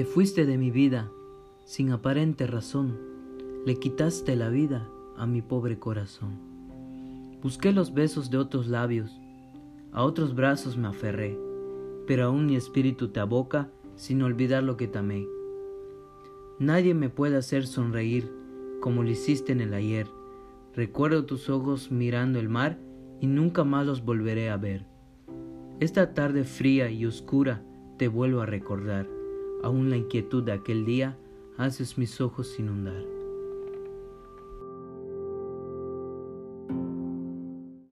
Te fuiste de mi vida sin aparente razón, le quitaste la vida a mi pobre corazón. Busqué los besos de otros labios, a otros brazos me aferré, pero aún mi espíritu te aboca sin olvidar lo que te amé. Nadie me puede hacer sonreír como lo hiciste en el ayer. Recuerdo tus ojos mirando el mar y nunca más los volveré a ver. Esta tarde fría y oscura te vuelvo a recordar. Aún la inquietud de aquel día haces mis ojos inundar.